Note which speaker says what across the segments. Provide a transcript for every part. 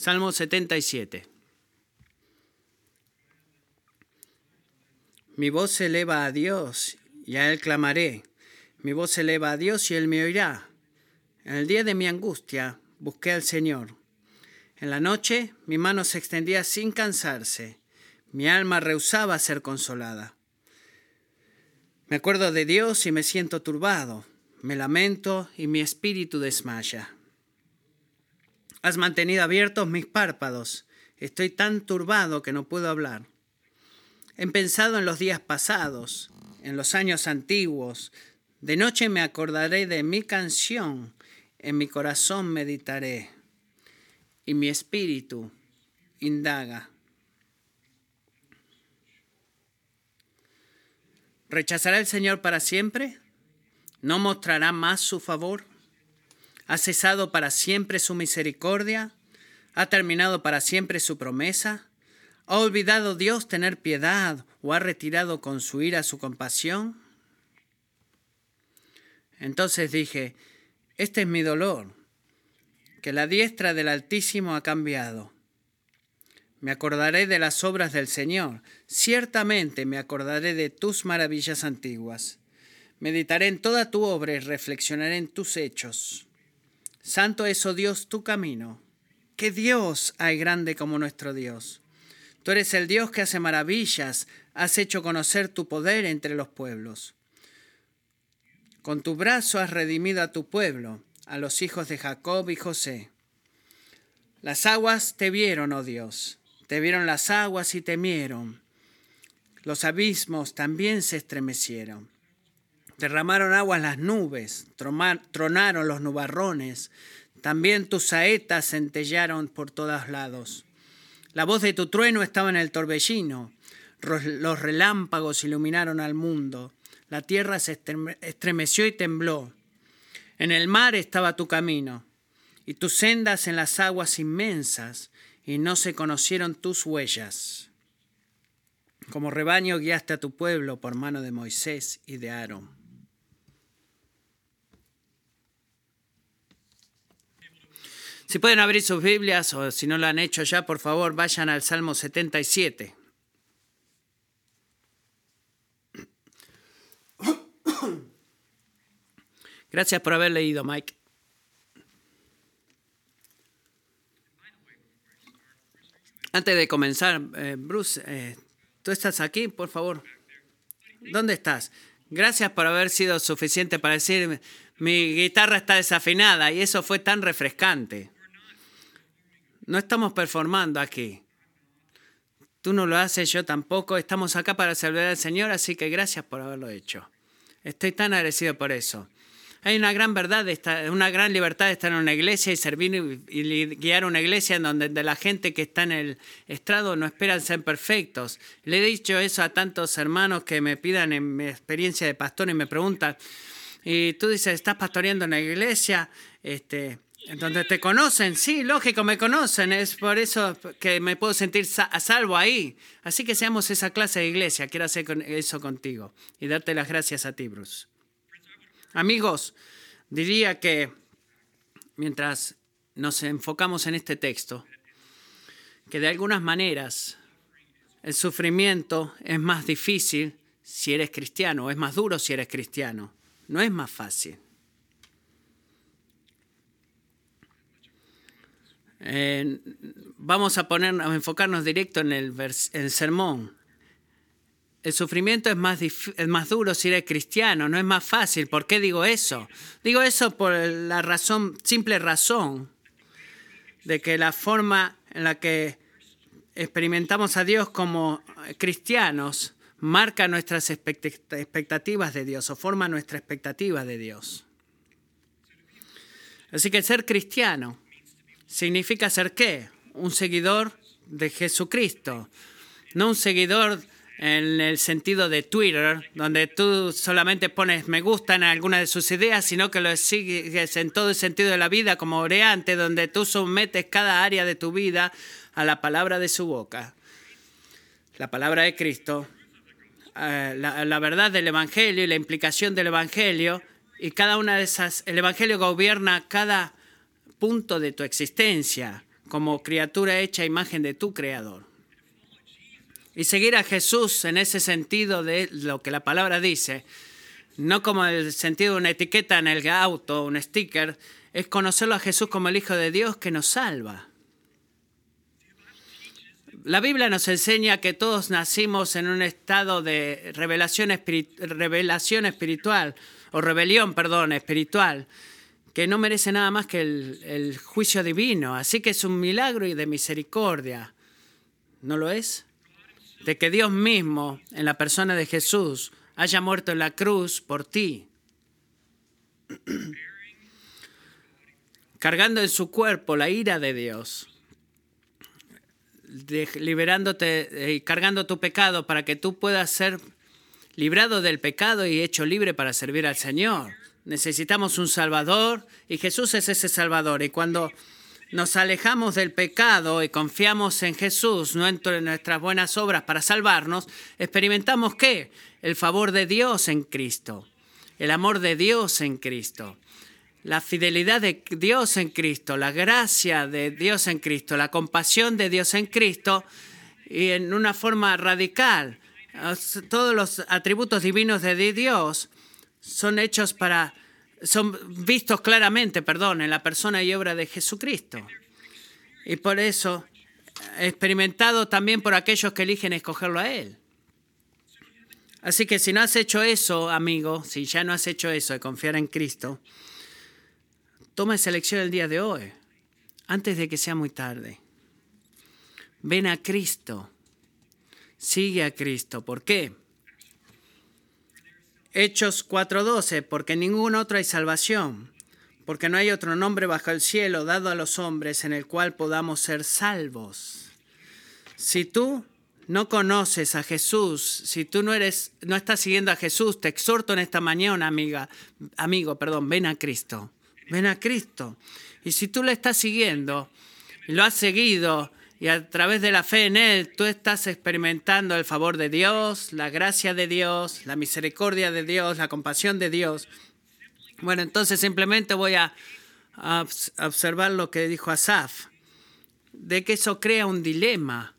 Speaker 1: Salmo 77. Mi voz se eleva a Dios y a Él clamaré. Mi voz se eleva a Dios y Él me oirá. En el día de mi angustia busqué al Señor. En la noche mi mano se extendía sin cansarse. Mi alma rehusaba ser consolada. Me acuerdo de Dios y me siento turbado. Me lamento y mi espíritu desmaya. Has mantenido abiertos mis párpados. Estoy tan turbado que no puedo hablar. He pensado en los días pasados, en los años antiguos. De noche me acordaré de mi canción, en mi corazón meditaré, y mi espíritu indaga. ¿Rechazará el Señor para siempre? ¿No mostrará más su favor? ¿Ha cesado para siempre su misericordia? ¿Ha terminado para siempre su promesa? ¿Ha olvidado Dios tener piedad o ha retirado con su ira su compasión? Entonces dije, este es mi dolor, que la diestra del Altísimo ha cambiado. Me acordaré de las obras del Señor, ciertamente me acordaré de tus maravillas antiguas. Meditaré en toda tu obra y reflexionaré en tus hechos. Santo es, oh Dios, tu camino. ¿Qué Dios hay grande como nuestro Dios? Tú eres el Dios que hace maravillas, has hecho conocer tu poder entre los pueblos. Con tu brazo has redimido a tu pueblo, a los hijos de Jacob y José. Las aguas te vieron, oh Dios, te vieron las aguas y temieron. Los abismos también se estremecieron. Derramaron aguas las nubes, tronaron los nubarrones, también tus saetas centellaron por todos lados. La voz de tu trueno estaba en el torbellino. Los relámpagos iluminaron al mundo. La tierra se estremeció y tembló. En el mar estaba tu camino, y tus sendas en las aguas inmensas, y no se conocieron tus huellas. Como rebaño guiaste a tu pueblo por mano de Moisés y de Aarón. Si pueden abrir sus Biblias o si no lo han hecho ya, por favor, vayan al Salmo 77. Gracias por haber leído, Mike. Antes de comenzar, eh, Bruce, eh, ¿tú estás aquí, por favor? ¿Dónde estás? Gracias por haber sido suficiente para decir, mi guitarra está desafinada y eso fue tan refrescante. No estamos performando aquí. Tú no lo haces, yo tampoco. Estamos acá para servir al Señor, así que gracias por haberlo hecho. Estoy tan agradecido por eso. Hay una gran verdad, una gran libertad de estar en una iglesia y servir y guiar una iglesia en donde la gente que está en el estrado no esperan ser perfectos. Le he dicho eso a tantos hermanos que me pidan en mi experiencia de pastor y me preguntan, y tú dices, ¿estás pastoreando en la iglesia? Este, donde te conocen, sí, lógico, me conocen, es por eso que me puedo sentir a salvo ahí. Así que seamos esa clase de iglesia, quiero hacer eso contigo y darte las gracias a ti, Bruce. Amigos, diría que mientras nos enfocamos en este texto, que de algunas maneras el sufrimiento es más difícil si eres cristiano, es más duro si eres cristiano, no es más fácil. Vamos a, poner, a enfocarnos directo en el, sermón. El sufrimiento es más, es más duro si eres cristiano, no es más fácil. ¿Por qué digo eso? Digo eso por la razón, simple razón de que la forma en la que experimentamos a Dios como cristianos marca nuestras expectativas de Dios o forma nuestra expectativa de Dios. Así que ser cristiano significa ser qué? Un seguidor de Jesucristo, no un seguidor en el sentido de Twitter, donde tú solamente pones me gusta en alguna de sus ideas, sino que lo sigues en todo el sentido de la vida como oreante, donde tú sometes cada área de tu vida a la palabra de su boca. La palabra de Cristo, eh, la, la verdad del Evangelio y la implicación del Evangelio, y cada una de esas, el Evangelio gobierna cada punto de tu existencia, como criatura hecha imagen de tu Creador. Y seguir a Jesús en ese sentido de lo que la palabra dice, no como el sentido de una etiqueta en el auto, un sticker, es conocerlo a Jesús como el Hijo de Dios que nos salva. La Biblia nos enseña que todos nacimos en un estado de revelación, revelación espiritual, o rebelión, perdón, espiritual, que no merece nada más que el, juicio divino. Así que es un milagro y de misericordia. ¿No lo es? de que Dios mismo, en la persona de Jesús, haya muerto en la cruz por ti, cargando en su cuerpo la ira de Dios, liberándote y cargando tu pecado para que tú puedas ser librado del pecado y hecho libre para servir al Señor. Necesitamos un Salvador y Jesús es ese Salvador. Y cuando nos alejamos del pecado y confiamos en Jesús, no en nuestras buenas obras para salvarnos, experimentamos qué? El favor de Dios en Cristo, el amor de Dios en Cristo, la fidelidad de Dios en Cristo, la gracia de Dios en Cristo, la compasión de Dios en Cristo y en una forma radical. Todos los atributos divinos de Dios son hechos para son vistos claramente, perdón, en la persona y obra de Jesucristo. Y por eso, experimentado también por aquellos que eligen escogerlo a Él. Así que si no has hecho eso, amigo, si ya no has hecho eso de confiar en Cristo, toma esa elección el día de hoy, antes de que sea muy tarde. Ven a Cristo, sigue a Cristo. ¿Por qué? Hechos 4:12, porque en ningún otro hay salvación, porque no hay otro nombre bajo el cielo dado a los hombres en el cual podamos ser salvos. Si tú no conoces a Jesús, si tú no eres no estás siguiendo a Jesús, te exhorto en esta mañana, amiga, amigo, perdón, ven a Cristo. Ven a Cristo. Y si tú le estás siguiendo y lo has seguido y a través de la fe en Él tú estás experimentando el favor de Dios, la gracia de Dios, la misericordia de Dios, la compasión de Dios. Bueno, entonces simplemente voy a, observar lo que dijo Asaf, de que eso crea un dilema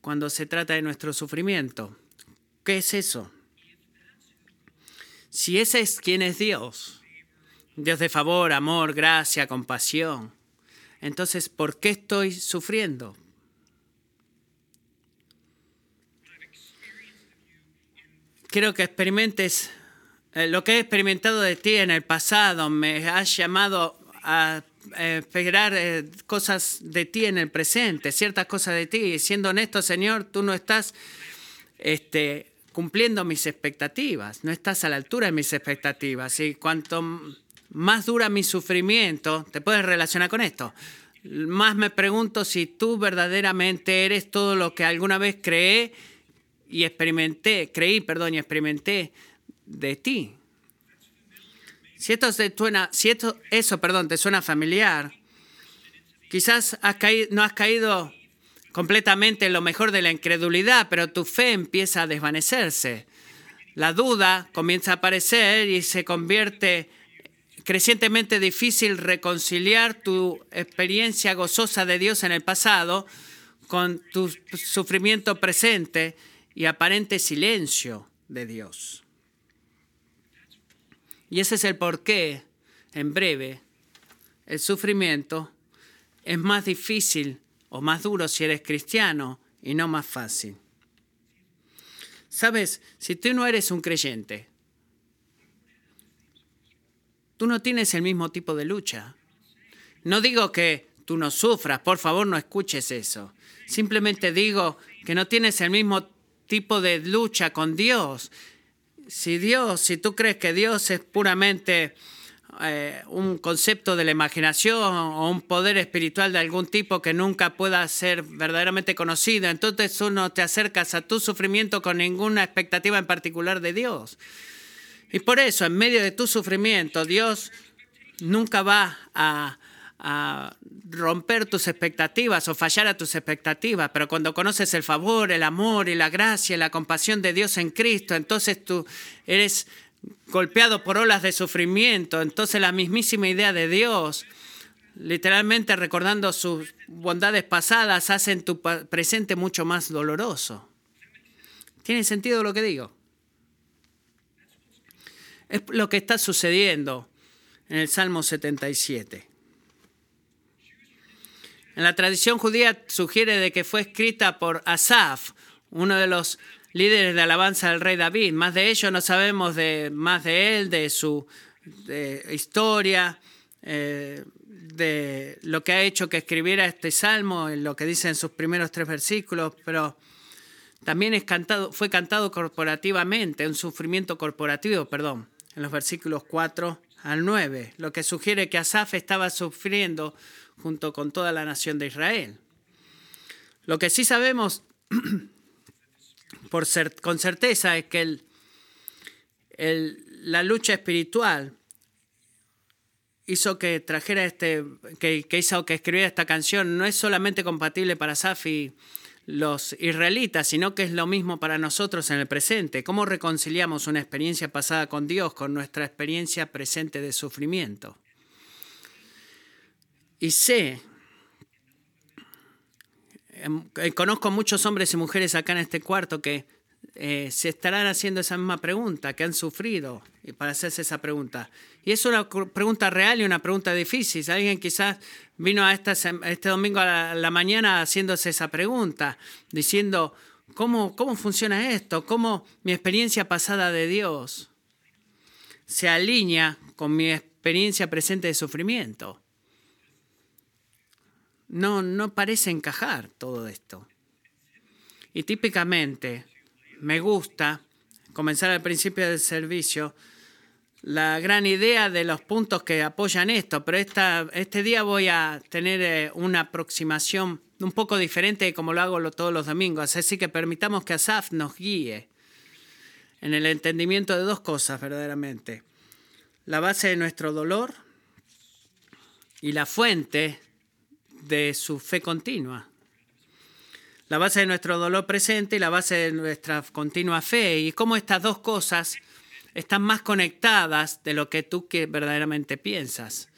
Speaker 1: cuando se trata de nuestro sufrimiento. ¿Qué es eso? Si ese es quien es Dios, Dios de favor, amor, gracia, compasión, entonces, ¿por qué estoy sufriendo? Quiero que experimentes eh, lo que he experimentado de ti en el pasado. Me has llamado a esperar eh, cosas de ti en el presente, ciertas cosas de ti. Y siendo honesto, Señor, tú no estás este, cumpliendo mis expectativas, no estás a la altura de mis expectativas. Y cuanto más dura mi sufrimiento, te puedes relacionar con esto. Más me pregunto si tú verdaderamente eres todo lo que alguna vez creé y experimenté, creí, perdón, y experimenté de ti. Si esto te suena, si esto, eso, perdón, te suena familiar, quizás has caído, no has caído completamente en lo mejor de la incredulidad, pero tu fe empieza a desvanecerse. La duda comienza a aparecer y se convierte crecientemente difícil reconciliar tu experiencia gozosa de Dios en el pasado con tu sufrimiento presente y aparente silencio de Dios. Y ese es el porqué, en breve, el sufrimiento es más difícil o más duro si eres cristiano y no más fácil. Sabes, si tú no eres un creyente, tú no tienes el mismo tipo de lucha. No digo que tú no sufras, por favor no escuches eso. Simplemente digo que no tienes el mismo tipo de lucha con Dios. Si Dios, si tú crees que Dios es puramente eh, un concepto de la imaginación o un poder espiritual de algún tipo que nunca pueda ser verdaderamente conocido, entonces tú no te acercas a tu sufrimiento con ninguna expectativa en particular de Dios. Y por eso, en medio de tu sufrimiento, Dios nunca va a a romper tus expectativas o fallar a tus expectativas, pero cuando conoces el favor, el amor y la gracia y la compasión de Dios en Cristo, entonces tú eres golpeado por olas de sufrimiento, entonces la mismísima idea de Dios literalmente recordando sus bondades pasadas, hacen tu presente mucho más doloroso. ¿Tiene sentido lo que digo? Es lo que está sucediendo en el Salmo 77. En la tradición judía sugiere de que fue escrita por Asaf, uno de los líderes de alabanza del rey David. Más de ello no sabemos de, más de él, de su historia, eh, de lo que ha hecho que escribiera este salmo, en lo que dice en sus primeros tres versículos, pero también es cantado, fue cantado corporativamente, un sufrimiento corporativo, perdón, en los versículos 4 al 9, lo que sugiere que Asaf estaba sufriendo junto con toda la nación de Israel. Lo que sí sabemos con certeza es que la lucha espiritual hizo que trajera este, que, que, hizo que escribiera esta canción, no es solamente compatible para Asaf y los israelitas, sino que es lo mismo para nosotros en el presente. ¿Cómo reconciliamos una experiencia pasada con Dios con nuestra experiencia presente de sufrimiento? Y sé, em, eh, conozco muchos hombres y mujeres acá en este cuarto que eh, se estarán haciendo esa misma pregunta, que han sufrido, para hacerse esa pregunta. Y es una pregunta real y una pregunta difícil. Alguien quizás vino a esta, este domingo a la, mañana haciéndose esa pregunta, diciendo, ¿cómo, ¿cómo funciona esto? ¿Cómo mi experiencia pasada de Dios se alinea con mi experiencia presente de sufrimiento? No, no parece encajar todo esto. Y típicamente me gusta comenzar al principio del servicio la gran idea de los puntos que apoyan esto, pero este día voy a tener eh, una aproximación un poco diferente de como lo hago todos los domingos. Así que permitamos que Asaf nos guíe en el entendimiento de dos cosas verdaderamente. La base de nuestro dolor y la fuente de su fe continua la base de nuestro dolor presente y la base de nuestra continua fe, y cómo estas dos cosas están más conectadas de lo que tú que verdaderamente piensas.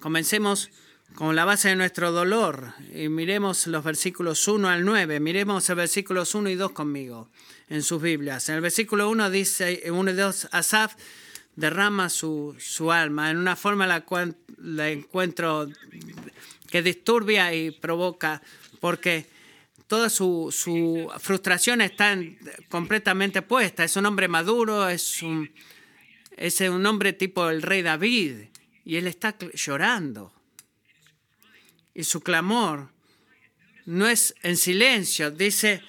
Speaker 1: Comencemos con la base de nuestro dolor y miremos los versículos 1 al 9. Miremos el versículos 1 y 2 conmigo en sus Biblias. En el versículo 1 dice, 1 y 2, Asaf derrama su, su alma en una forma la cual la encuentro que disturbia y provoca, porque toda su, frustración está completamente puesta. Es un hombre maduro, es un, es un hombre tipo el rey David, y él está llorando. Y su clamor no es en silencio, dice,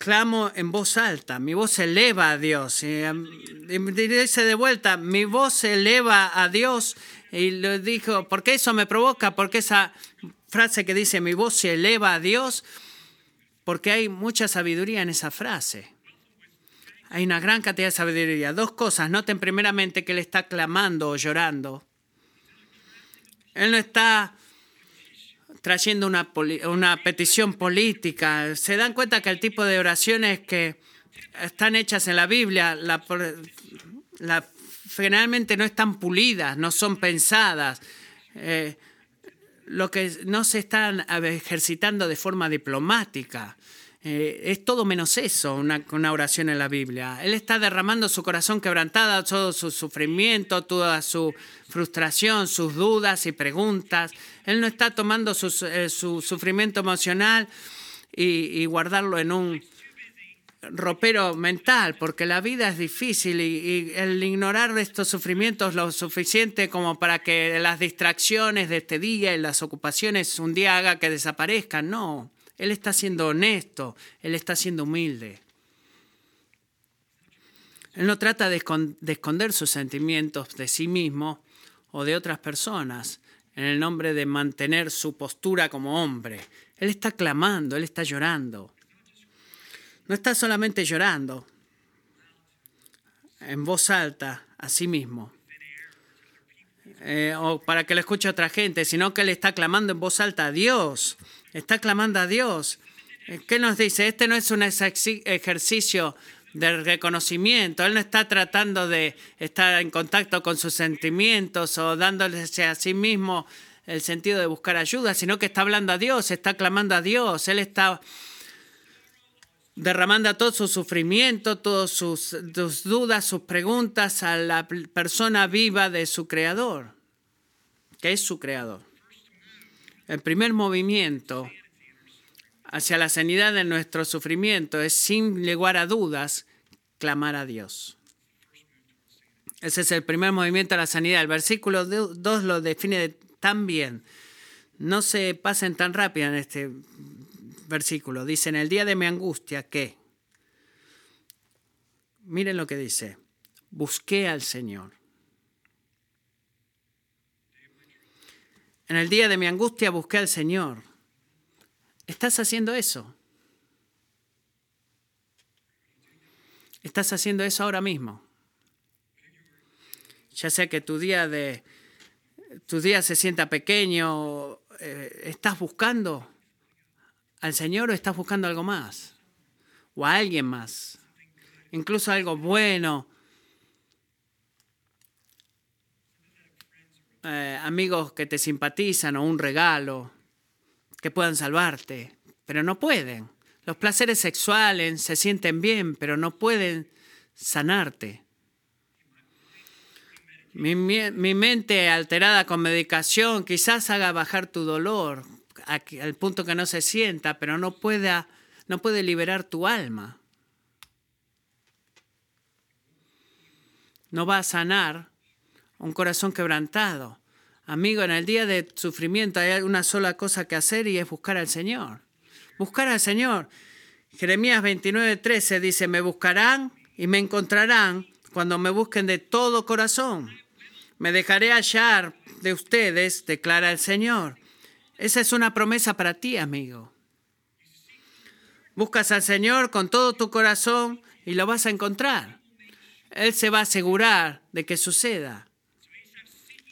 Speaker 1: clamo en voz alta, mi voz se eleva a Dios. Y, dice de vuelta, mi voz se eleva a Dios. Y lo dijo, porque eso me provoca, porque esa frase que dice, mi voz se eleva a Dios, porque hay mucha sabiduría en esa frase. Hay una gran cantidad de sabiduría. Dos cosas. Noten primeramente que él está clamando o llorando. Él no está trayendo una, una, petición política. Se dan cuenta que el tipo de oraciones que están hechas en la Biblia la, generalmente no están pulidas, no son pensadas. Eh, lo que no se están ejercitando de forma diplomática. Eh, es todo menos eso, una, una, oración en la Biblia. Él está derramando su corazón quebrantado, todo su sufrimiento, toda su frustración, sus dudas y preguntas. Él no está tomando eh, su sufrimiento emocional y, y guardarlo en un ropero mental, porque la vida es difícil y, el ignorar estos sufrimientos lo suficiente como para que las distracciones de este día y las ocupaciones un día haga que desaparezcan. No, él está siendo honesto, él está siendo humilde. Él no trata de esconder sus sentimientos de sí mismo o de otras personas en el nombre de mantener su postura como hombre. Él está clamando, él está llorando. No está solamente llorando en voz alta a sí mismo, eh, o para que lo escuche otra gente, sino que él está clamando en voz alta a Dios, está clamando a Dios. Eh, ¿Qué nos dice? Este no es un ejercicio de reconocimiento, él no está tratando de estar en contacto con sus sentimientos o dándole a sí mismo el sentido de buscar ayuda, sino que está hablando a Dios, está clamando a Dios, Él está derramando todo su sufrimiento, todas sus, sus dudas, sus preguntas a la persona viva de su Creador, que es su Creador. El primer movimiento hacia la sanidad de nuestro sufrimiento es, sin lugar a dudas, clamar a Dios. Ese es el primer movimiento a la sanidad. El versículo 2 lo define tan bien. No se pasen tan rápido en este versículo. Dice, en el día de mi angustia, ¿qué? Miren lo que dice. Busqué al Señor. En el día de mi angustia busqué al Señor. ¿Estás haciendo eso? ¿Estás haciendo eso ahora mismo? Ya sea que tu día de tu día se sienta pequeño, eh, ¿estás buscando al Señor o estás buscando algo más? O a alguien más. Incluso algo bueno. Eh, amigos que te simpatizan o un regalo que puedan salvarte, pero no pueden. Los placeres sexuales se sienten bien, pero no pueden sanarte. Mi, mente alterada con medicación quizás haga bajar tu dolor al punto que no se sienta, pero no, pueda, no puede liberar tu alma. No va a sanar un corazón quebrantado. Amigo, en el día de sufrimiento hay una sola cosa que hacer y es buscar al Señor. Buscar al Señor. Jeremías 29:13 dice, me buscarán y me encontrarán cuando me busquen de todo corazón. Me dejaré hallar de ustedes, declara el Señor. Esa es una promesa para ti, amigo. Buscas al Señor con todo tu corazón y lo vas a encontrar. Él se va a asegurar de que suceda.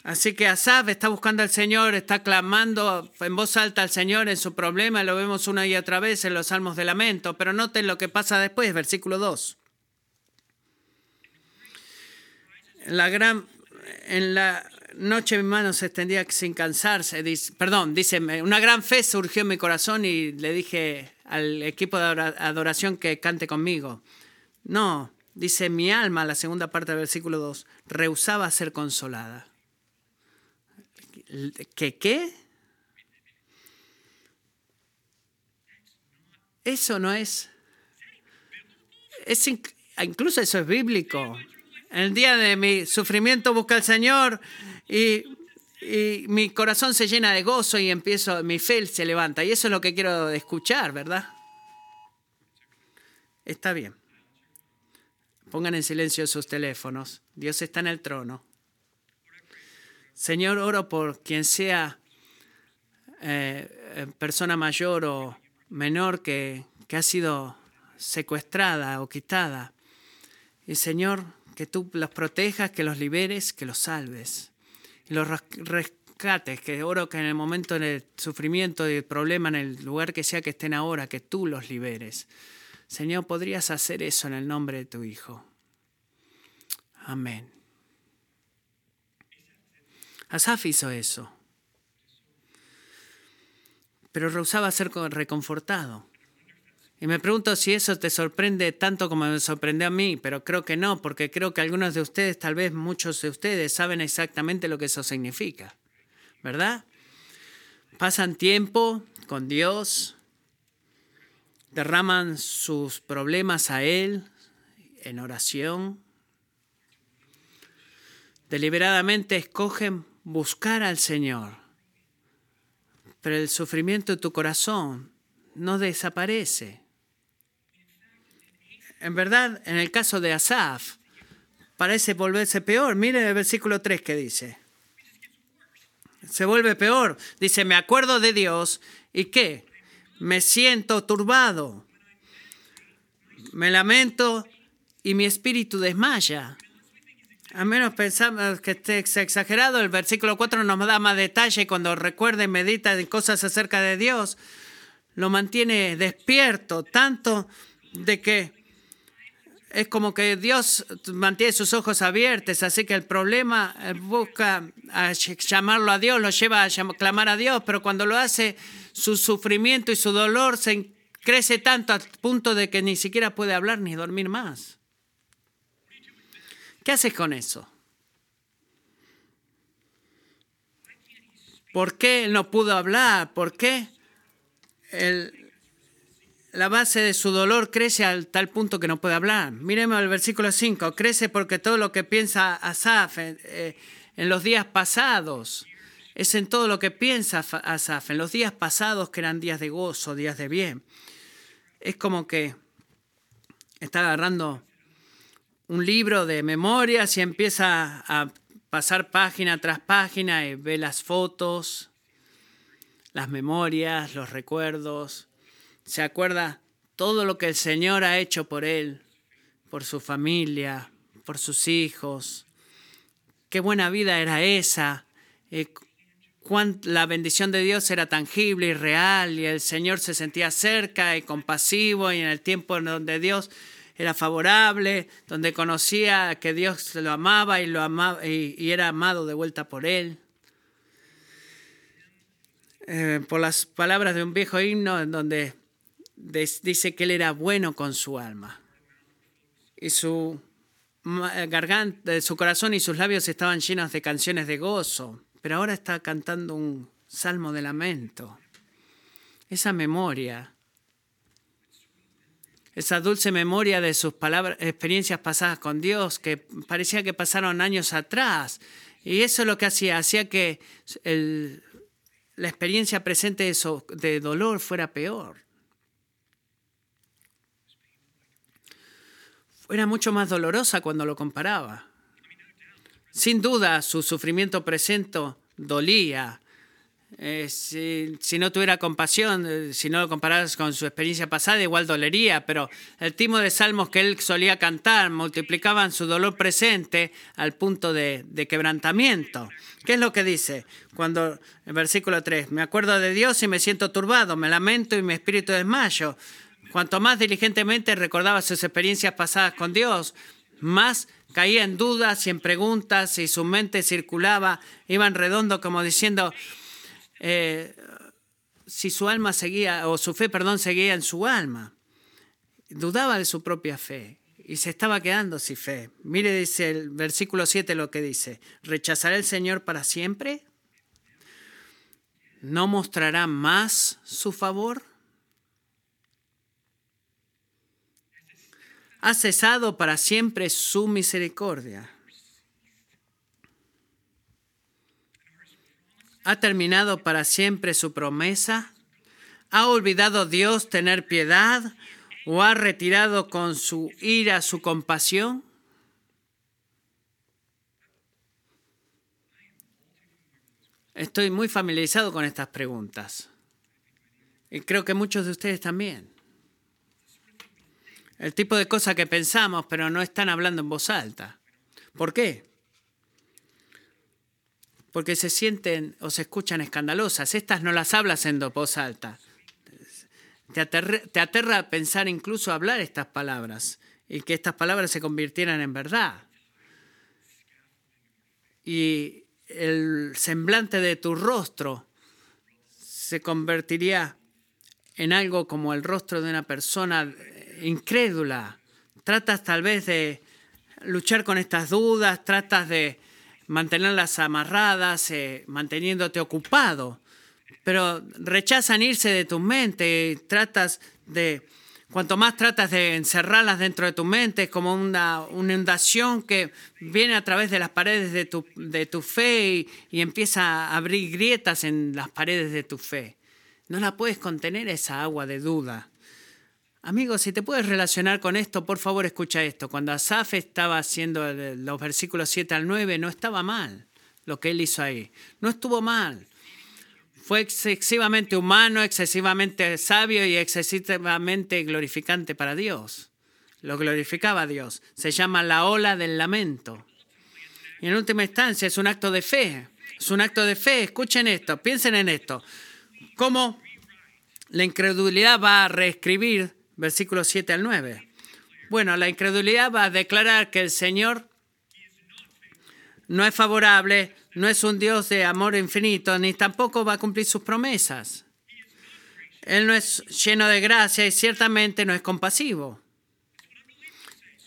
Speaker 1: Así que Asaf está buscando al Señor, está clamando en voz alta al Señor en su problema, lo vemos una y otra vez en los salmos de lamento, pero noten lo que pasa después, versículo 2. La gran, en la noche mi mano se extendía sin cansarse, perdón, dice, una gran fe surgió en mi corazón y le dije al equipo de adoración que cante conmigo. No, dice mi alma, la segunda parte del versículo 2, rehusaba ser consolada. ¿Qué qué? Eso no es, es incluso eso es bíblico. En el día de mi sufrimiento busca al Señor y, y, mi corazón se llena de gozo y empiezo, mi fe se levanta. Y eso es lo que quiero escuchar, ¿verdad? Está bien. Pongan en silencio sus teléfonos. Dios está en el trono. Señor, oro por quien sea eh, eh, persona mayor o menor que, que ha sido secuestrada o quitada. Y Señor, que tú los protejas, que los liberes, que los salves. Y los rescates, que oro que en el momento del sufrimiento y el problema, en el lugar que sea que estén ahora, que tú los liberes. Señor, podrías hacer eso en el nombre de tu Hijo. Amén. Asaf hizo eso. Pero rehusaba ser reconfortado. Y me pregunto si eso te sorprende tanto como me sorprendió a mí, pero creo que no, porque creo que algunos de ustedes, tal vez muchos de ustedes, saben exactamente lo que eso significa. ¿Verdad? Pasan tiempo con Dios, derraman sus problemas a Él en oración, deliberadamente escogen buscar al Señor. Pero el sufrimiento de tu corazón no desaparece. En verdad, en el caso de Asaf, parece volverse peor. Miren el versículo 3 que dice. Se vuelve peor. Dice, me acuerdo de Dios y qué? Me siento turbado. Me lamento y mi espíritu desmaya. A menos pensamos que esté exagerado, el versículo 4 nos da más detalle cuando recuerda y medita en cosas acerca de Dios, lo mantiene despierto, tanto de que es como que Dios mantiene sus ojos abiertos, así que el problema busca llamarlo a Dios, lo lleva a clamar a Dios, pero cuando lo hace, su sufrimiento y su dolor se crece tanto al punto de que ni siquiera puede hablar ni dormir más. ¿Qué haces con eso? ¿Por qué él no pudo hablar? ¿Por qué la base de su dolor crece al tal punto que no puede hablar? Miremos el versículo 5. Crece porque todo lo que piensa Asaf en, eh, en los días pasados es en todo lo que piensa Asaf, en los días pasados que eran días de gozo, días de bien. Es como que está agarrando un libro de memorias y empieza a pasar página tras página y ve las fotos, las memorias, los recuerdos. Se acuerda todo lo que el Señor ha hecho por él, por su familia, por sus hijos. Qué buena vida era esa. Eh, la bendición de Dios era tangible y real y el Señor se sentía cerca y compasivo y en el tiempo en donde Dios era favorable, donde conocía que Dios lo amaba y, lo amaba, y, era amado de vuelta por él. Eh, por las palabras de un viejo himno en donde dice que él era bueno con su alma y su garganta, su corazón y sus labios estaban llenos de canciones de gozo, pero ahora está cantando un salmo de lamento. Esa memoria esa dulce memoria de sus palabras, experiencias pasadas con Dios, que parecía que pasaron años atrás. Y eso es lo que hacía, hacía que la experiencia presente de, de dolor fuera peor. Era mucho más dolorosa cuando lo comparaba. Sin duda, su sufrimiento presente dolía, eh, si, no tuviera compasión, eh, si no lo compararas con su experiencia pasada, igual dolería, pero el timo de salmos que él solía cantar multiplicaban su dolor presente al punto de, de quebrantamiento. ¿Qué es lo que dice? Cuando, en versículo 3, me acuerdo de Dios y me siento turbado, me lamento y mi espíritu desmayo. Cuanto más diligentemente recordaba sus experiencias pasadas con Dios, más caía en dudas y en preguntas y su mente circulaba, iba en redondo como diciendo, eh, si su alma seguía, o su fe, perdón, seguía en su alma. Dudaba de su propia fe y se estaba quedando sin fe. Mire, dice el versículo 7 lo que dice, ¿rechazará el Señor para siempre? ¿No mostrará más su favor? ¿Ha cesado para siempre su misericordia? ¿Ha terminado para siempre su promesa? ¿Ha olvidado Dios tener piedad o ha retirado con su ira su compasión? Estoy muy familiarizado con estas preguntas. Y creo que muchos de ustedes también. El tipo de cosas que pensamos, pero no están hablando en voz alta. ¿Por qué? Porque se sienten o se escuchan escandalosas. Estas no las hablas en voz alta. Te aterra, pensar incluso hablar estas palabras y que estas palabras se convirtieran en verdad. Y el semblante de tu rostro se convertiría en algo como el rostro de una persona incrédula. Tratas tal vez de luchar con estas dudas, tratas de mantenerlas amarradas, eh, manteniéndote ocupado, pero rechazan irse de tu mente, tratas de, cuanto más tratas de encerrarlas dentro de tu mente, es como una, una inundación que viene a través de las paredes de tu, de tu fe y, y empieza a abrir grietas en las paredes de tu fe. No la puedes contener esa agua de duda. Amigos, si te puedes relacionar con esto, por favor escucha esto. Cuando Asaf estaba haciendo los versículos 7 al 9, no estaba mal lo que él hizo ahí. No estuvo mal. Fue excesivamente humano, excesivamente sabio y excesivamente glorificante para Dios. Lo glorificaba a Dios. Se llama la ola del lamento. Y en última instancia es un acto de fe. Es un acto de fe. Escuchen esto, piensen en esto. ¿Cómo la incredulidad va a reescribir versículos 7 al 9. Bueno, la incredulidad va a declarar que el Señor no es favorable, no es un Dios de amor infinito, ni tampoco va a cumplir sus promesas. Él no es lleno de gracia y ciertamente no es compasivo.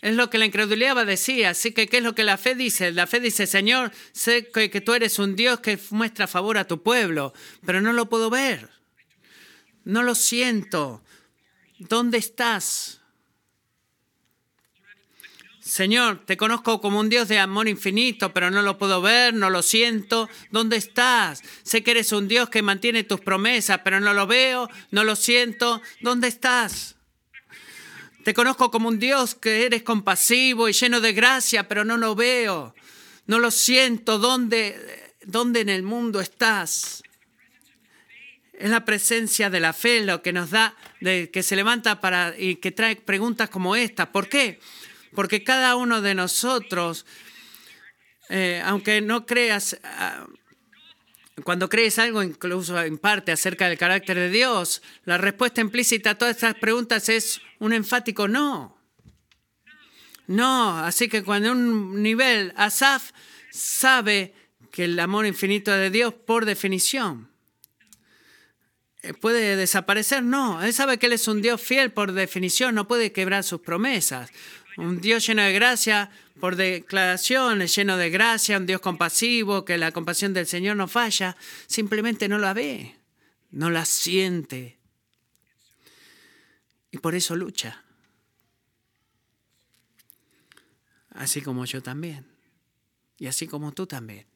Speaker 1: Es lo que la incredulidad va a decir. Así que, ¿qué es lo que la fe dice? La fe dice, Señor, sé que, que tú eres un Dios que muestra favor a tu pueblo, pero no lo puedo ver. No lo siento. ¿Dónde estás? Señor, te conozco como un Dios de amor infinito, pero no lo puedo ver, no lo siento. ¿Dónde estás? Sé que eres un Dios que mantiene tus promesas, pero no lo veo, no lo siento. ¿Dónde estás? Te conozco como un Dios que eres compasivo y lleno de gracia, pero no lo veo. No lo siento. ¿Dónde, dónde en el mundo estás? Es la presencia de la fe lo que nos da, de, que se levanta para y que trae preguntas como esta. ¿Por qué? Porque cada uno de nosotros, eh, aunque no creas, ah, cuando crees algo, incluso en parte acerca del carácter de Dios, la respuesta implícita a todas estas preguntas es un enfático no. No, así que cuando un nivel, Asaf sabe que el amor infinito de Dios, por definición, puede desaparecer. No, él sabe que Él es un Dios fiel por definición, no puede quebrar sus promesas. Un Dios lleno de gracia por declaración, lleno de gracia, un Dios compasivo, que la compasión del Señor no falla, simplemente no la ve, no la siente, y por eso lucha. Así como yo también. Y así como tú también.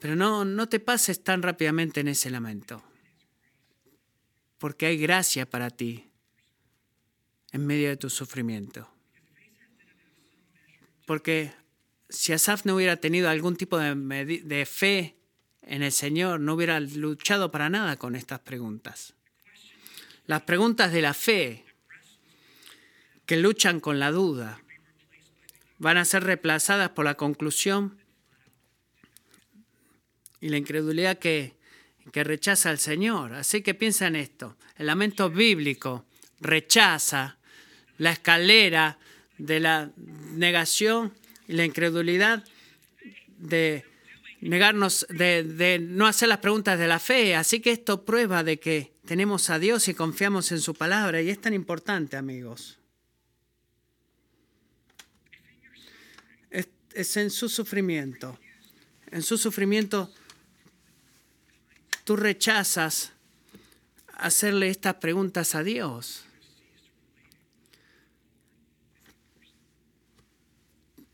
Speaker 1: Pero no, no te pases tan rápidamente en ese lamento. Porque hay gracia para ti en medio de tu sufrimiento. Porque si Asaf no hubiera tenido algún tipo de, de fe en el Señor no hubiera luchado para nada con estas preguntas. Las preguntas de la fe que luchan con la duda van a ser reemplazadas por la conclusión y la incredulidad que, que rechaza al Señor. Así que piensa en esto. El lamento bíblico rechaza la escalera de la negación y la incredulidad de negarnos, de, no hacer las preguntas de la fe. Así que esto prueba de que tenemos a Dios y confiamos en su palabra. Y es tan importante, amigos. Es, es en su sufrimiento. En su sufrimiento tú rechazas hacerle estas preguntas a Dios.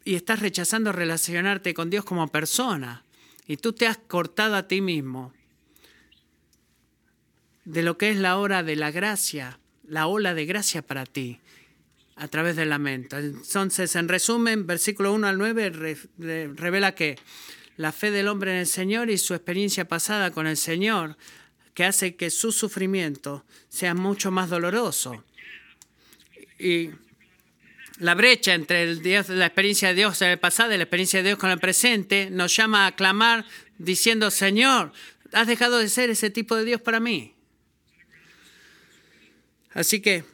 Speaker 1: Y estás rechazando relacionarte con Dios como persona y tú te has cortado a ti mismo de lo que es la hora de la gracia, la ola de gracia para ti a través del lamento. Entonces, en resumen, versículo 1 al 9 revela que la fe del hombre en el Señor y su experiencia pasada con el Señor, que hace que su sufrimiento sea mucho más doloroso. Y la brecha entre el Dios, la experiencia de Dios en el pasado y la experiencia de Dios con el presente nos llama a clamar diciendo, Señor, has dejado de ser ese tipo de Dios para mí. Así que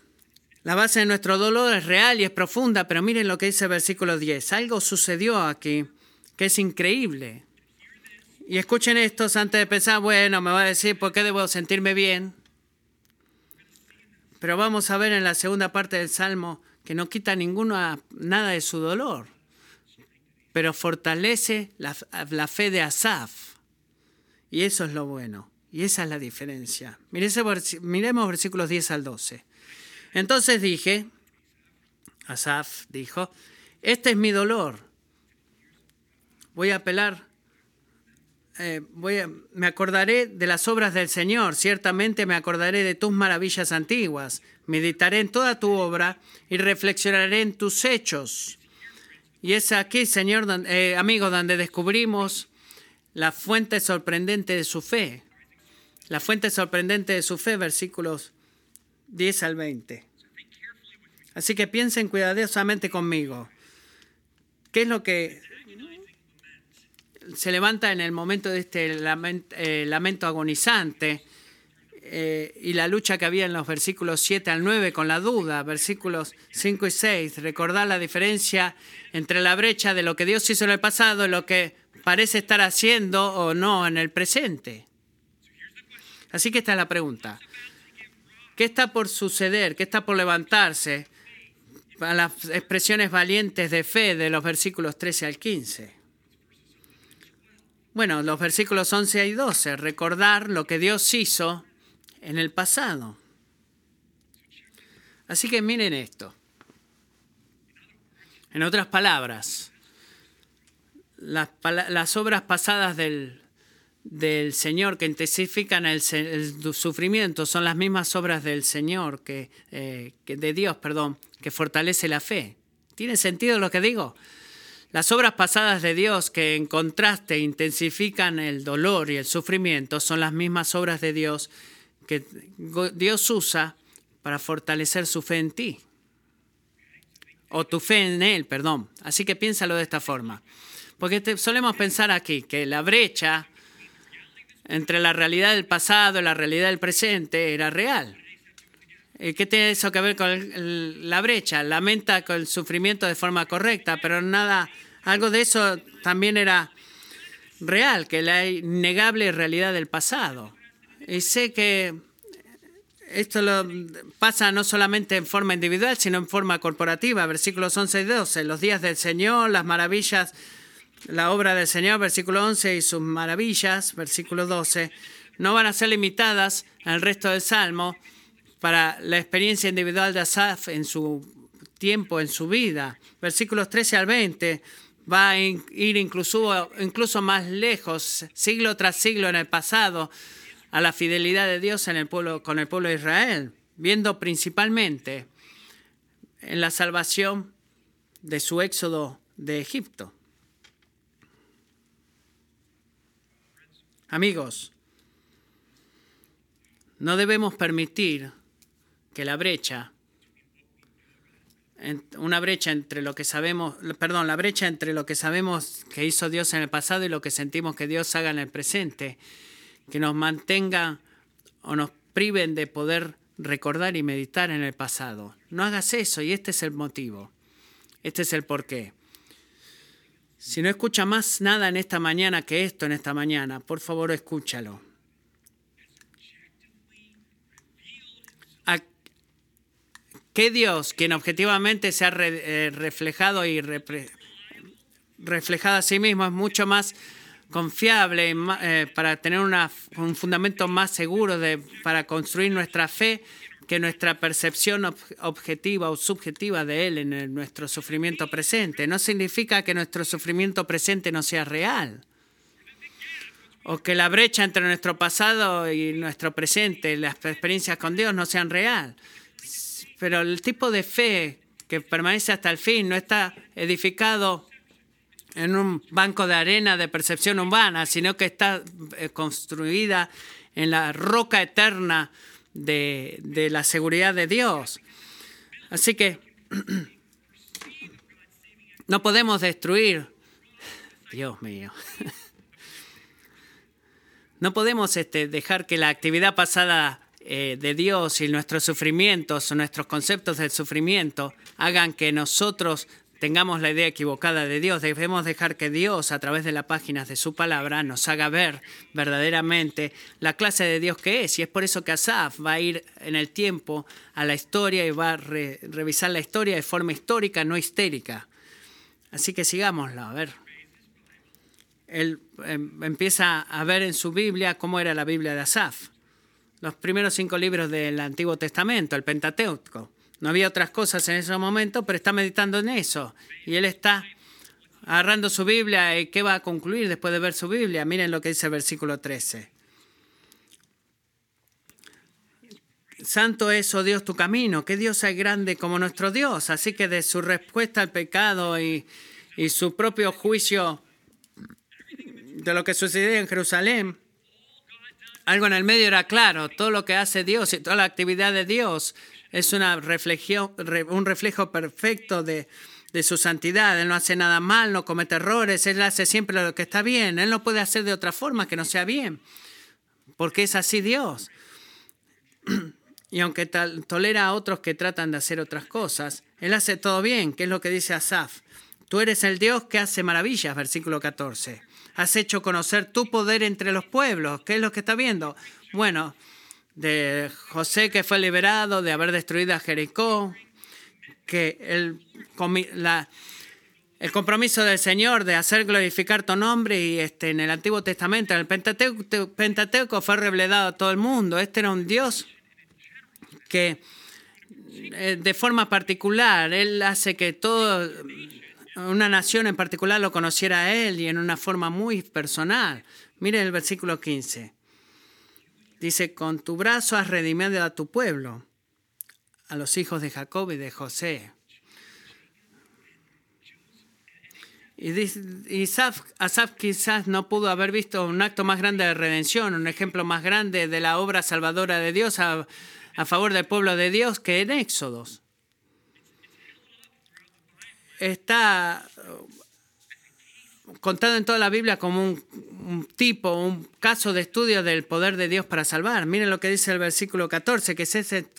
Speaker 1: la base de nuestro dolor es real y es profunda, pero miren lo que dice el versículo 10. Algo sucedió aquí que es increíble. Y escuchen esto antes de pensar, bueno, me va a decir por qué debo sentirme bien. Pero vamos a ver en la segunda parte del Salmo que no quita ninguna, nada de su dolor, pero fortalece la, fe de Asaf. Y eso es lo bueno. Y esa es la diferencia. Miremos versículos 10 al 12. Entonces dije, Asaf dijo, este es mi dolor. Voy a apelar, eh, voy me acordaré de las obras del Señor, ciertamente me acordaré de tus maravillas antiguas. Meditaré en toda tu obra y reflexionaré en tus hechos. Y es aquí, Señor, eh, amigo, donde descubrimos la fuente sorprendente de su fe. La fuente sorprendente de su fe, versículos 10 al 20. Así que piensen cuidadosamente conmigo. ¿Qué es lo que se levanta en el momento de este lamento, eh, lamento agonizante? eh, y la lucha que había en los versículos 7 al 9 con la duda, versículos 5 y 6, recordar la diferencia entre la brecha de lo que Dios hizo en el pasado y lo que parece estar haciendo o no en el presente. Así que esta es la pregunta. ¿Qué está por suceder? ¿Qué está por levantarse a las expresiones valientes de fe de los versículos 13 al 15? Bueno, los versículos 11 y 12, recordar lo que Dios hizo en el pasado. Así que miren esto. En otras palabras, las, obras pasadas del, Señor que intensifican el, sufrimiento son las mismas obras del Señor, que, eh, que, de Dios, perdón, que fortalece la fe. ¿Tiene sentido lo que digo? Las obras pasadas de Dios que en contraste intensifican el dolor y el sufrimiento son las mismas obras de Dios que Dios usa para fortalecer su fe en ti. O tu fe en Él, perdón. Así que piénsalo de esta forma. Porque solemos pensar aquí que la brecha entre la realidad del pasado y la realidad del presente era real. ¿Qué tiene eso que ver con la brecha? Lamenta con el sufrimiento de forma correcta, pero nada, algo de eso también era real, que la innegable realidad del pasado. Y sé que esto lo pasa no solamente en forma individual, sino en forma corporativa. Versículos 11 y 12. Los días del Señor, las maravillas, la obra del Señor, versículo 11, y sus maravillas, versículo 12, no van a ser limitadas al resto del Salmo para la experiencia individual de Asaf en su tiempo, en su vida. Versículos 13 al 20 va a ir incluso, incluso más lejos, siglo tras siglo en el pasado, a la fidelidad de Dios en el pueblo, con el pueblo de Israel, viendo principalmente en la salvación de su éxodo de Egipto. Amigos, no debemos permitir que la brecha, una brecha entre lo que sabemos, perdón, la brecha entre lo que sabemos que hizo Dios en el pasado y lo que sentimos que Dios haga en el presente, que nos mantenga o nos priven de poder recordar y meditar en el pasado. No hagas eso y este es el motivo. Este es el porqué. Si no escucha más nada en esta mañana que esto en esta mañana, por favor escúchalo. Qué Dios, quien objetivamente se ha eh, reflejado y reflejado a sí mismo, es mucho más confiable eh, para tener un fundamento más seguro de, para construir nuestra fe que nuestra percepción objetiva o subjetiva de Él en nuestro sufrimiento presente. No significa que nuestro sufrimiento presente no sea real o que la brecha entre nuestro pasado y nuestro presente, las experiencias con Dios no sean real. Pero el tipo de fe que permanece hasta el fin no está edificado en un banco de arena de percepción humana, sino que está eh, construida en la roca eterna de, la seguridad de Dios. Así que no podemos destruir, Dios mío, no podemos este, dejar que la actividad pasada eh, de Dios y nuestros sufrimientos o nuestros conceptos del sufrimiento hagan que nosotros tengamos la idea equivocada de Dios. Debemos dejar que Dios, a través de las páginas de su palabra, nos haga ver verdaderamente la clase de Dios que es. Y es por eso que Asaf va a ir en el tiempo a la historia y va a revisar la historia de forma histórica, no histérica. Así que sigámoslo, a ver. Él em, empieza a ver en su Biblia cómo era la Biblia de Asaf. Los primeros cinco libros del Antiguo Testamento, el Pentateuco. No había otras cosas en ese momento, pero está meditando en eso. Y él está agarrando su Biblia. ¿Y qué va a concluir después de ver su Biblia? Miren lo que dice el versículo 13. Santo es, oh Dios, tu camino. Que Dios es grande como nuestro Dios. Así que de su respuesta al pecado y, y su propio juicio de lo que sucedía en Jerusalén, algo en el medio era claro. Todo lo que hace Dios y toda la actividad de Dios es una reflexión, un reflejo perfecto de, de su santidad. Él no hace nada mal, no comete errores, Él hace siempre lo que está bien. Él no puede hacer de otra forma que no sea bien, porque es así Dios. y aunque tolera a otros que tratan de hacer otras cosas, Él hace todo bien, que es lo que dice Asaf. Tú eres el Dios que hace maravillas, versículo 14. Has hecho conocer tu poder entre los pueblos. ¿Qué es lo que está viendo? Bueno, de José que fue liberado de haber destruido a Jericó, que el, el compromiso del Señor de hacer glorificar tu nombre y este, en el Antiguo Testamento, en el Pentateuco, fue revelado a todo el mundo. Este era un Dios que eh, de forma particular, Él hace que toda una nación en particular lo conociera a Él y en una forma muy personal. Miren el versículo 15. Dice, con tu brazo has redimido a tu pueblo, a los hijos de Jacob y de José. Y Asaf quizás no pudo haber visto un acto más grande de redención, un ejemplo más grande de la obra salvadora de Dios a, favor del pueblo de Dios que en Éxodos. Está contado en toda la Biblia como un, tipo, un caso de estudio del poder de Dios para salvar. Miren lo que dice el versículo 14, que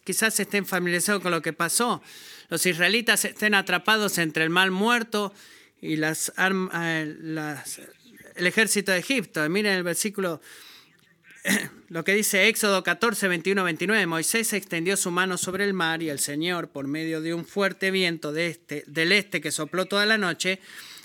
Speaker 1: quizás estén familiarizados con lo que pasó. Los israelitas estén atrapados entre el mal muerto y las, eh, las, el ejército de Egipto. Miren el versículo, lo que dice Éxodo 14, 21, 29. Moisés extendió su mano sobre el mar y el Señor, por medio de un fuerte viento este, del este que sopló toda la noche,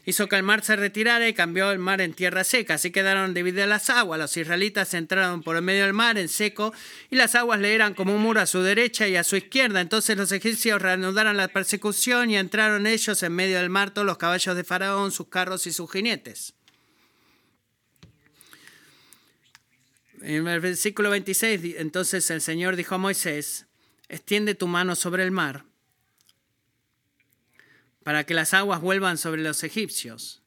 Speaker 1: hizo que el mar se retirara y cambió el mar en tierra seca. Así quedaron divididas las aguas. Los israelitas entraron por el medio del mar en seco y las aguas le eran como un muro a su derecha y a su izquierda. Entonces los egipcios reanudaron la persecución y entraron ellos en medio del mar todos los caballos de Faraón, sus carros y sus jinetes. En el versículo 26, entonces el Señor dijo a Moisés, extiende tu mano sobre el mar para que las aguas vuelvan sobre los egipcios,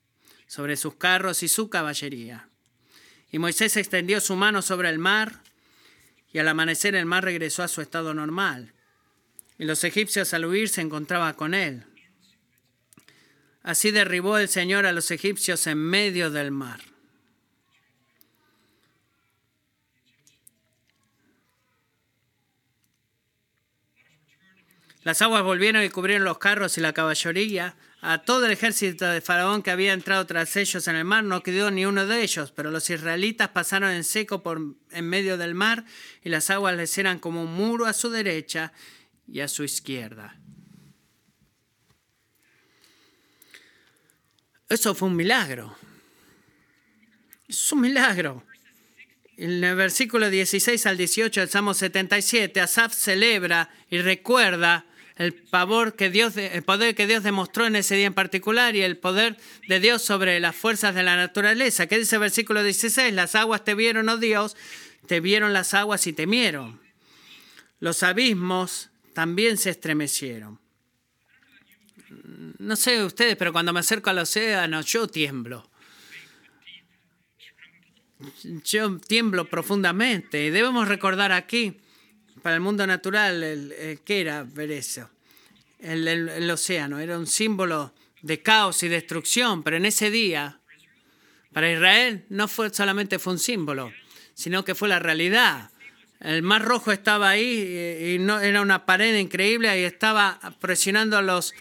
Speaker 1: sobre sus carros y su caballería. Y Moisés extendió su mano sobre el mar, y al amanecer el mar regresó a su estado normal. Y los egipcios al huir se encontraban con él. Así derribó el Señor a los egipcios en medio del mar. Las aguas volvieron y cubrieron los carros y la caballería. A todo el ejército de Faraón que había entrado tras ellos en el mar no quedó ni uno de ellos, pero los israelitas pasaron en seco por en medio del mar y las aguas les eran como un muro a su derecha y a su izquierda. Eso fue un milagro. Es un milagro. En el versículo 16 al 18 del Salmo 77, Asaf celebra y recuerda el, pavor que Dios, el poder que Dios demostró en ese día en particular y el poder de Dios sobre las fuerzas de la naturaleza. ¿Qué dice el versículo 16? Las aguas te vieron, oh Dios, te vieron las aguas y temieron. Los abismos también se estremecieron. No sé ustedes, pero cuando me acerco al océano yo tiemblo. Yo tiemblo profundamente. Y debemos recordar aquí para el mundo natural, el, ¿qué era ver eso? El, océano era un símbolo de caos y destrucción, pero en ese día, para Israel, no fue solamente fue un símbolo, sino que fue la realidad. El mar rojo estaba ahí y, no, era una pared increíble y estaba presionando a los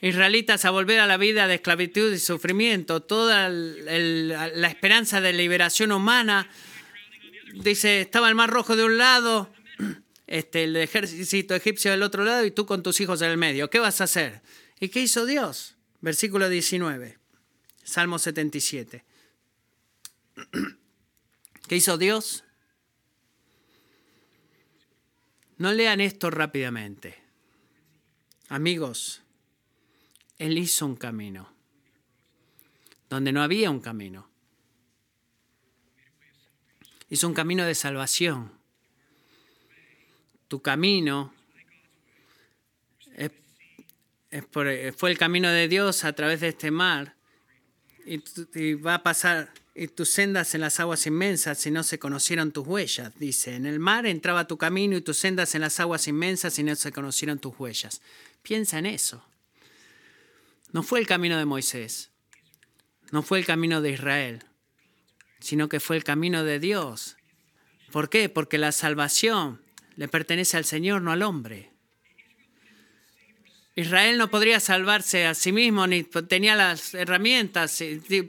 Speaker 1: israelitas a volver a la vida de esclavitud y sufrimiento. Toda la esperanza de liberación humana, dice, estaba el mar rojo de un lado este, el ejército egipcio del otro lado y tú con tus hijos en el medio. ¿Qué vas a hacer? ¿Y qué hizo Dios? Versículo 19, Salmo 77. ¿Qué hizo Dios? No lean esto rápidamente. Amigos, Él hizo un camino donde no había un camino. Hizo un camino de salvación tu camino fue el camino de Dios a través de este mar y, va a pasar y tus sendas en las aguas inmensas si no se conocieron tus huellas. Dice, en el mar entraba tu camino y tus sendas en las aguas inmensas si no se conocieron tus huellas. Piensa en eso. No fue el camino de Moisés, no fue el camino de Israel, sino que fue el camino de Dios. ¿Por qué? Porque la salvación le pertenece al Señor, no al hombre. Israel no podría salvarse a sí mismo ni tenía las herramientas.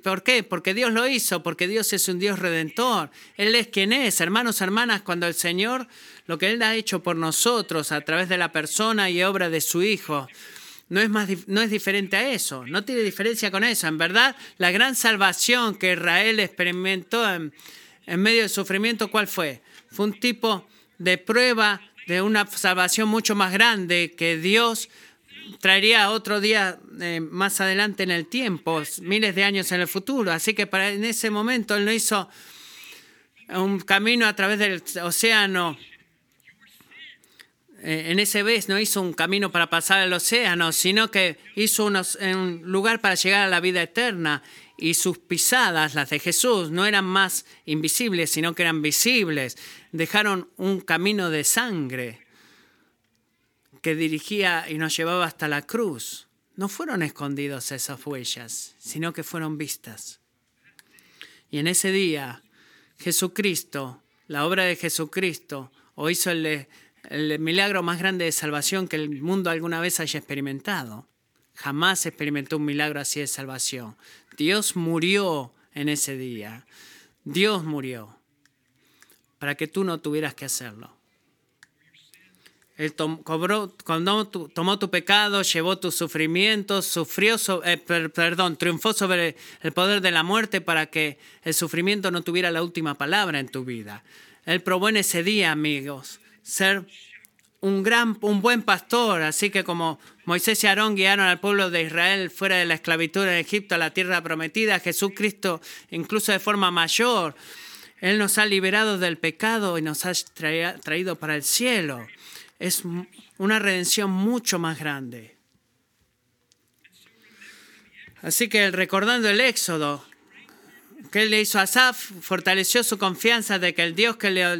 Speaker 1: ¿Por qué? Porque Dios lo hizo, porque Dios es un Dios redentor. Él es quien es. Hermanos, hermanas, cuando el Señor, lo que Él ha hecho por nosotros a través de la persona y obra de su Hijo, no es, más, no es diferente a eso, no tiene diferencia con eso. En verdad, la gran salvación que Israel experimentó en, en medio del sufrimiento, ¿cuál fue? Fue un tipo de prueba de una salvación mucho más grande que Dios traería otro día eh, más adelante en el tiempo, miles de años en el futuro. Así que para, en ese momento Él no hizo un camino a través del océano. Eh, en ese vez no hizo un camino para pasar el océano, sino que hizo un lugar para llegar a la vida eterna. Y sus pisadas, las de Jesús, no eran más invisibles, sino que eran visibles. Dejaron un camino de sangre que dirigía y nos llevaba hasta la cruz, no fueron escondidos esas huellas, sino que fueron vistas. Y en ese día, Jesucristo, la obra de Jesucristo, o hizo el, el milagro más grande de salvación que el mundo alguna vez haya experimentado. Jamás experimentó un milagro así de salvación. Dios murió en ese día. Dios murió para que tú no tuvieras que hacerlo. Él cobró, tomó tu pecado, llevó tus sufrimientos, sufrió, eh, perdón, triunfó sobre el poder de la muerte para que el sufrimiento no tuviera la última palabra en tu vida. Él probó en ese día, amigos, ser un gran, un buen pastor, así que como Moisés y Aarón guiaron al pueblo de Israel fuera de la esclavitud en Egipto a la tierra prometida, Jesucristo, incluso de forma mayor, Él nos ha liberado del pecado y nos ha traído para el cielo es una redención mucho más grande. Así que recordando el Éxodo, que él le hizo a Asaf, fortaleció su confianza de que el Dios que le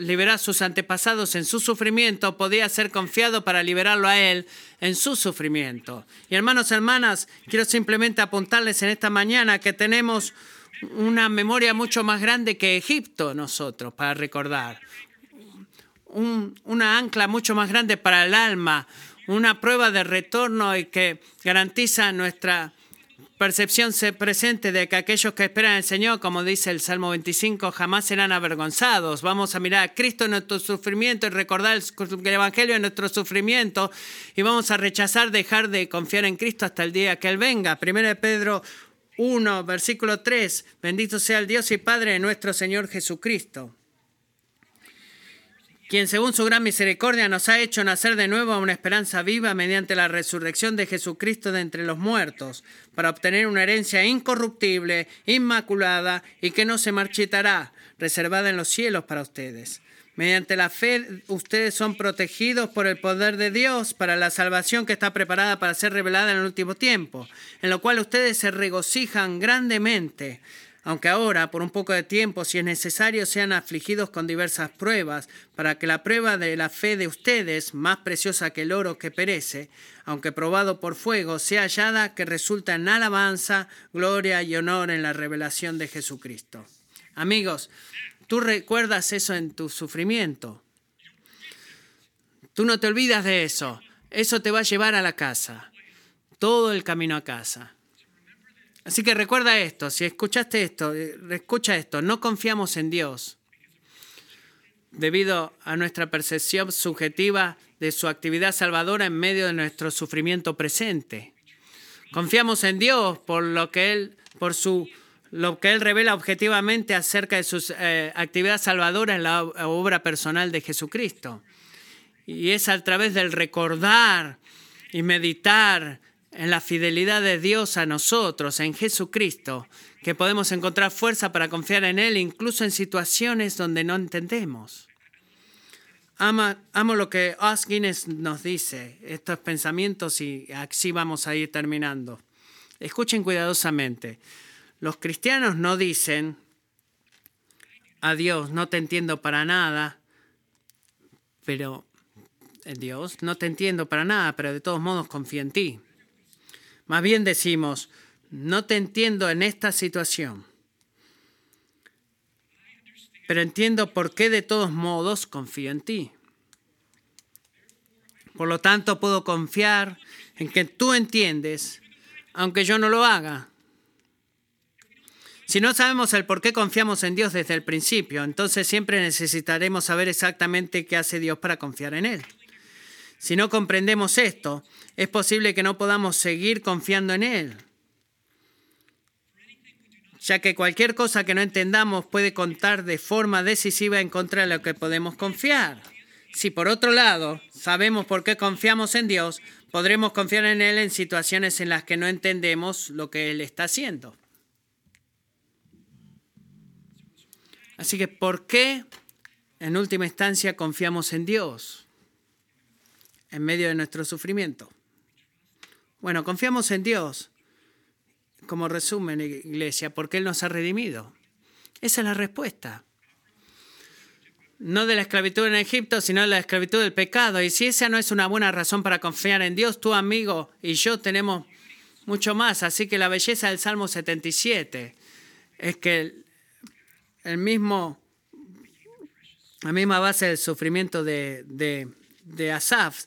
Speaker 1: liberó a sus antepasados en su sufrimiento podía ser confiado para liberarlo a él en su sufrimiento. Y hermanos, hermanas, quiero simplemente apuntarles en esta mañana que tenemos una memoria mucho más grande que Egipto nosotros para recordar una ancla mucho más grande para el alma, una prueba de retorno y que garantiza nuestra percepción presente de que aquellos que esperan al Señor, como dice el Salmo 25, jamás serán avergonzados. Vamos a mirar a Cristo en nuestro sufrimiento y recordar el Evangelio en nuestro sufrimiento y vamos a rechazar dejar de confiar en Cristo hasta el día que Él venga. 1 Pedro 1, versículo 3, bendito sea el Dios y Padre de nuestro Señor Jesucristo quien según su gran misericordia nos ha hecho nacer de nuevo a una esperanza viva mediante la resurrección de Jesucristo de entre los muertos, para obtener una herencia incorruptible, inmaculada y que no se marchitará, reservada en los cielos para ustedes. Mediante la fe ustedes son protegidos por el poder de Dios para la salvación que está preparada para ser revelada en el último tiempo, en lo cual ustedes se regocijan grandemente aunque ahora, por un poco de tiempo, si es necesario, sean afligidos con diversas pruebas, para que la prueba de la fe de ustedes, más preciosa que el oro que perece, aunque probado por fuego, sea hallada que resulta en alabanza, gloria y honor en la revelación de Jesucristo. Amigos, tú recuerdas eso en tu sufrimiento. Tú no te olvidas de eso. Eso te va a llevar a la casa, todo el camino a casa. Así que recuerda esto, si escuchaste esto, eh, escucha esto, no confiamos en Dios debido a nuestra percepción subjetiva de su actividad salvadora en medio de nuestro sufrimiento presente. Confiamos en Dios por lo que Él, por su, lo que Él revela objetivamente acerca de su eh, actividad salvadora en la obra personal de Jesucristo. Y es a través del recordar y meditar en la fidelidad de Dios a nosotros, en Jesucristo, que podemos encontrar fuerza para confiar en Él incluso en situaciones donde no entendemos. amo lo que Os Guinness nos dice, estos pensamientos y así vamos a ir terminando. Escuchen cuidadosamente. Los cristianos no dicen a Dios, no te entiendo para nada, pero eh, Dios, no te entiendo para nada, pero de todos modos confío en ti. Más bien decimos, no te entiendo en esta situación, pero entiendo por qué de todos modos confío en ti. Por lo tanto, puedo confiar en que tú entiendes, aunque yo no lo haga. Si no sabemos el por qué confiamos en Dios desde el principio, entonces siempre necesitaremos saber exactamente qué hace Dios para confiar en Él. Si no comprendemos esto, es posible que no podamos seguir confiando en Él, ya que cualquier cosa que no entendamos puede contar de forma decisiva en contra de lo que podemos confiar. Si por otro lado sabemos por qué confiamos en Dios, podremos confiar en Él en situaciones en las que no entendemos lo que Él está haciendo. Así que, ¿por qué en última instancia confiamos en Dios en medio de nuestro sufrimiento? Bueno, confiamos en Dios, como resumen, iglesia, porque Él nos ha redimido. Esa es la respuesta. No de la esclavitud en Egipto, sino de la esclavitud del pecado. Y si esa no es una buena razón para confiar en Dios, tu amigo y yo tenemos mucho más. Así que la belleza del Salmo 77 es que el mismo, la misma base del sufrimiento de, de, Asaf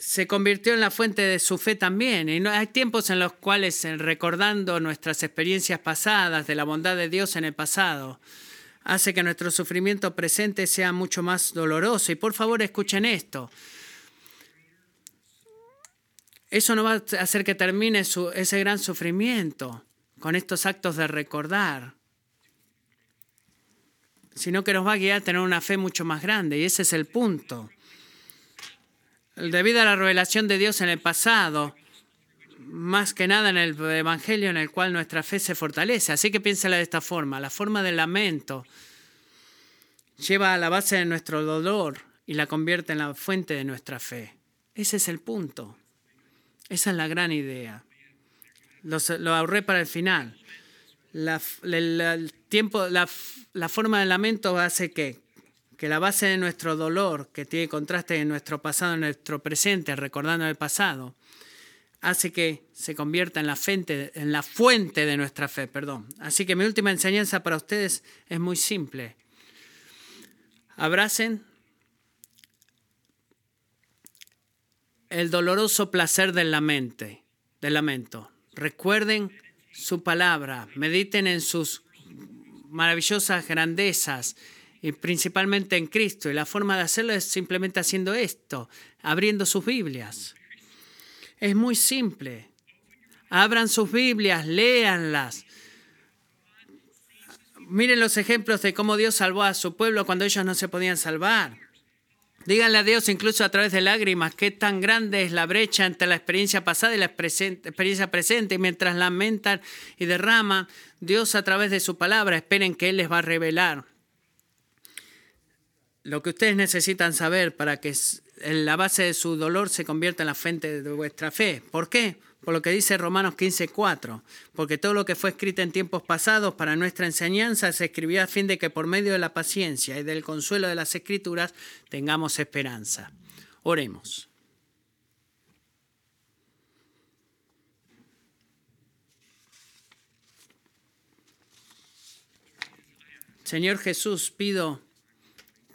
Speaker 1: se convirtió en la fuente de su fe también. Y no, hay tiempos en los cuales, recordando nuestras experiencias pasadas, de la bondad de Dios en el pasado, hace que nuestro sufrimiento presente sea mucho más doloroso. Y por favor, escuchen esto. Eso no va a hacer que termine ese gran sufrimiento con estos actos de recordar sino que nos va a guiar a tener una fe mucho más grande. Y ese es el punto. Debido a la revelación de Dios en el pasado, más que nada en el Evangelio en el cual nuestra fe se fortalece. Así que piénsala de esta forma. La forma del lamento lleva a la base de nuestro dolor y la convierte en la fuente de nuestra fe. Ese es el punto. Esa es la gran idea. lo ahorré para el final la, tiempo, la, forma del lamento hace que, que la base de nuestro dolor, que tiene contraste en nuestro pasado, en nuestro presente, recordando el pasado, hace que se convierta en la, fuente, de nuestra fe. Perdón. Así que mi última enseñanza para ustedes es muy simple. Abracen el doloroso placer del, lamente, del lamento. Recuerden su palabra, mediten en sus maravillosas grandezas y principalmente en Cristo. Y la forma de hacerlo es simplemente haciendo esto, abriendo sus Biblias. Es muy simple. Abran sus Biblias, léanlas. Miren los ejemplos de cómo Dios salvó a su pueblo cuando ellos no se podían salvar. Díganle a Dios incluso a través de lágrimas qué tan grande es la brecha entre la experiencia pasada y la experiencia presente. Y mientras lamentan y derraman, Dios a través de su palabra esperen que Él les va a revelar lo que ustedes necesitan saber para que la base de su dolor se convierta en la fuente de vuestra fe. ¿Por qué? por lo que dice Romanos 15:4, porque todo lo que fue escrito en tiempos pasados para nuestra enseñanza se escribió a fin de que por medio de la paciencia y del consuelo de las escrituras tengamos esperanza. Oremos. Señor Jesús, pido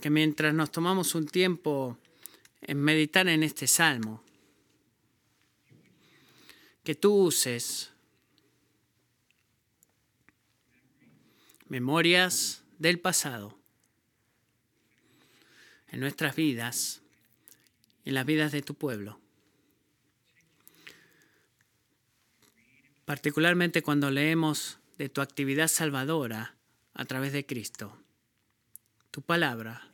Speaker 1: que mientras nos tomamos un tiempo en meditar en este salmo, que tú uses memorias del pasado en nuestras vidas, en las vidas de tu pueblo. Particularmente cuando leemos de tu actividad salvadora a través de Cristo, tu palabra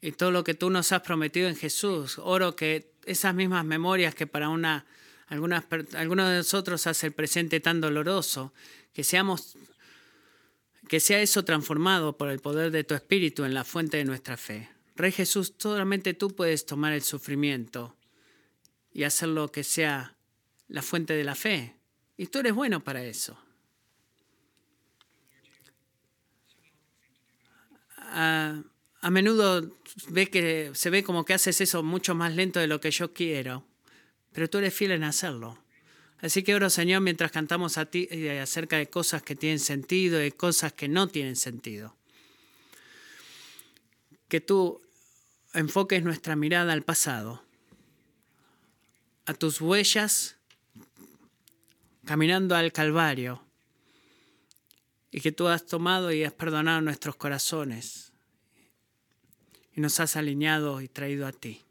Speaker 1: y todo lo que tú nos has prometido en Jesús. Oro que esas mismas memorias que para una algunas, algunos de nosotros hace el presente tan doloroso, que seamos que sea eso transformado por el poder de tu espíritu en la fuente de nuestra fe. Rey Jesús, solamente tú puedes tomar el sufrimiento y hacerlo que sea la fuente de la fe. Y tú eres bueno para eso. A, a menudo ve que, se ve como que haces eso mucho más lento de lo que yo quiero pero tú eres fiel en hacerlo. Así que oro, Señor, mientras cantamos a ti eh, acerca de cosas que tienen sentido y cosas que no tienen sentido. Que tú enfoques nuestra mirada al pasado, a tus huellas caminando al Calvario y que tú has tomado y has perdonado nuestros corazones y nos has alineado y traído a ti.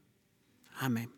Speaker 1: Amén.